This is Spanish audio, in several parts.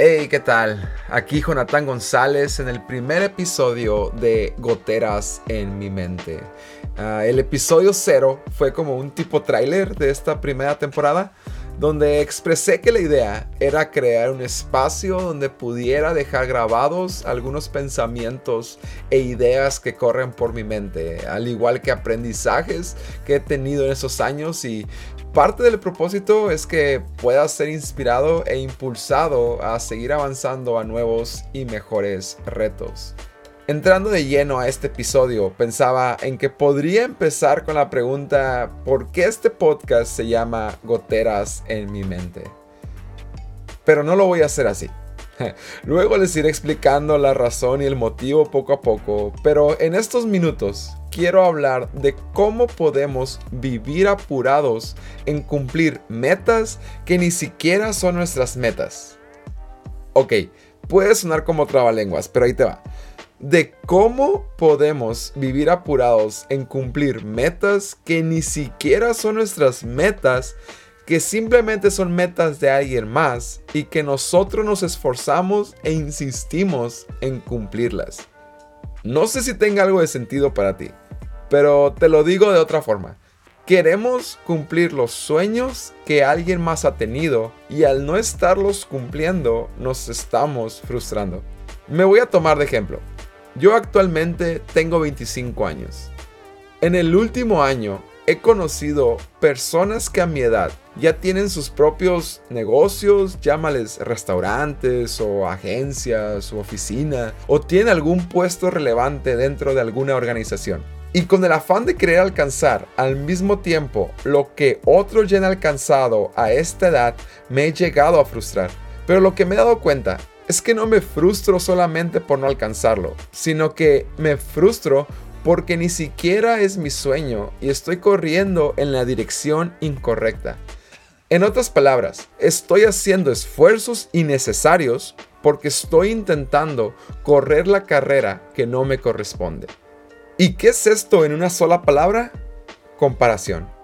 Hey, ¿qué tal? Aquí Jonathan González en el primer episodio de Goteras en mi mente. Ah, el episodio cero fue como un tipo tráiler de esta primera temporada donde expresé que la idea era crear un espacio donde pudiera dejar grabados algunos pensamientos e ideas que corren por mi mente, al igual que aprendizajes que he tenido en esos años y Parte del propósito es que puedas ser inspirado e impulsado a seguir avanzando a nuevos y mejores retos. Entrando de lleno a este episodio, pensaba en que podría empezar con la pregunta ¿por qué este podcast se llama Goteras en mi mente? Pero no lo voy a hacer así. Luego les iré explicando la razón y el motivo poco a poco, pero en estos minutos quiero hablar de cómo podemos vivir apurados en cumplir metas que ni siquiera son nuestras metas. Ok, puede sonar como trabalenguas, pero ahí te va. De cómo podemos vivir apurados en cumplir metas que ni siquiera son nuestras metas que simplemente son metas de alguien más y que nosotros nos esforzamos e insistimos en cumplirlas. No sé si tenga algo de sentido para ti, pero te lo digo de otra forma. Queremos cumplir los sueños que alguien más ha tenido y al no estarlos cumpliendo nos estamos frustrando. Me voy a tomar de ejemplo. Yo actualmente tengo 25 años. En el último año he conocido personas que a mi edad ya tienen sus propios negocios, llámales restaurantes o agencias o oficina, o tienen algún puesto relevante dentro de alguna organización. Y con el afán de querer alcanzar al mismo tiempo lo que otros ya han alcanzado a esta edad, me he llegado a frustrar. Pero lo que me he dado cuenta es que no me frustro solamente por no alcanzarlo, sino que me frustro porque ni siquiera es mi sueño y estoy corriendo en la dirección incorrecta. En otras palabras, estoy haciendo esfuerzos innecesarios porque estoy intentando correr la carrera que no me corresponde. ¿Y qué es esto en una sola palabra? Comparación.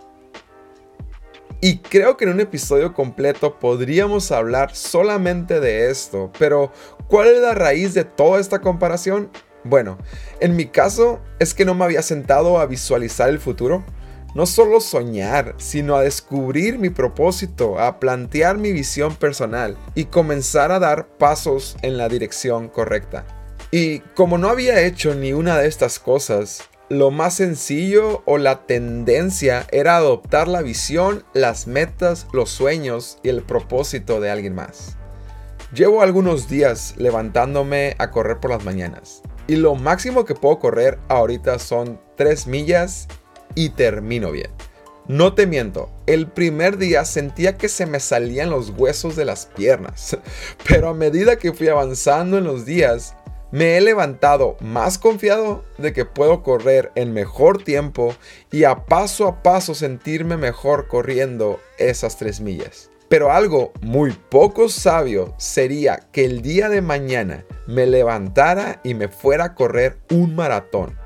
Y creo que en un episodio completo podríamos hablar solamente de esto, pero ¿cuál es la raíz de toda esta comparación? Bueno, en mi caso es que no me había sentado a visualizar el futuro no solo soñar, sino a descubrir mi propósito, a plantear mi visión personal y comenzar a dar pasos en la dirección correcta. Y como no había hecho ni una de estas cosas, lo más sencillo o la tendencia era adoptar la visión, las metas, los sueños y el propósito de alguien más. Llevo algunos días levantándome a correr por las mañanas y lo máximo que puedo correr ahorita son 3 millas y termino bien. No te miento, el primer día sentía que se me salían los huesos de las piernas, pero a medida que fui avanzando en los días, me he levantado más confiado de que puedo correr en mejor tiempo y a paso a paso sentirme mejor corriendo esas tres millas. Pero algo muy poco sabio sería que el día de mañana me levantara y me fuera a correr un maratón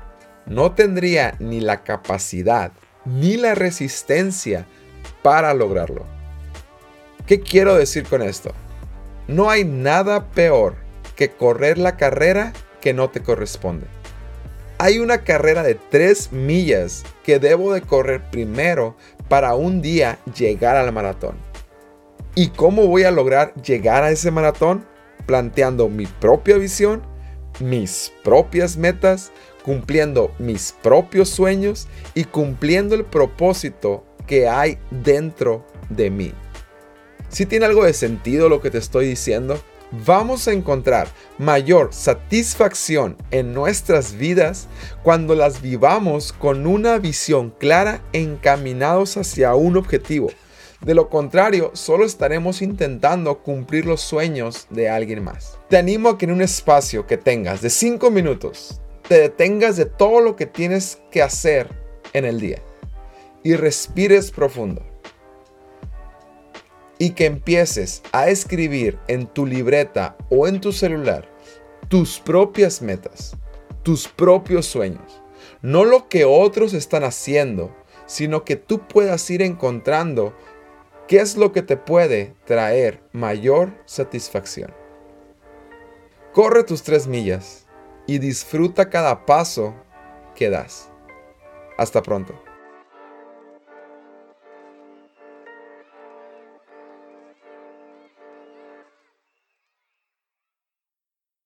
no tendría ni la capacidad ni la resistencia para lograrlo. ¿Qué quiero decir con esto? No hay nada peor que correr la carrera que no te corresponde. Hay una carrera de 3 millas que debo de correr primero para un día llegar al maratón. ¿Y cómo voy a lograr llegar a ese maratón? Planteando mi propia visión, mis propias metas, cumpliendo mis propios sueños y cumpliendo el propósito que hay dentro de mí. Si tiene algo de sentido lo que te estoy diciendo, vamos a encontrar mayor satisfacción en nuestras vidas cuando las vivamos con una visión clara encaminados hacia un objetivo. De lo contrario, solo estaremos intentando cumplir los sueños de alguien más. Te animo a que en un espacio que tengas de 5 minutos te detengas de todo lo que tienes que hacer en el día y respires profundo. Y que empieces a escribir en tu libreta o en tu celular tus propias metas, tus propios sueños. No lo que otros están haciendo, sino que tú puedas ir encontrando qué es lo que te puede traer mayor satisfacción. Corre tus tres millas y disfruta cada paso que das. Hasta pronto.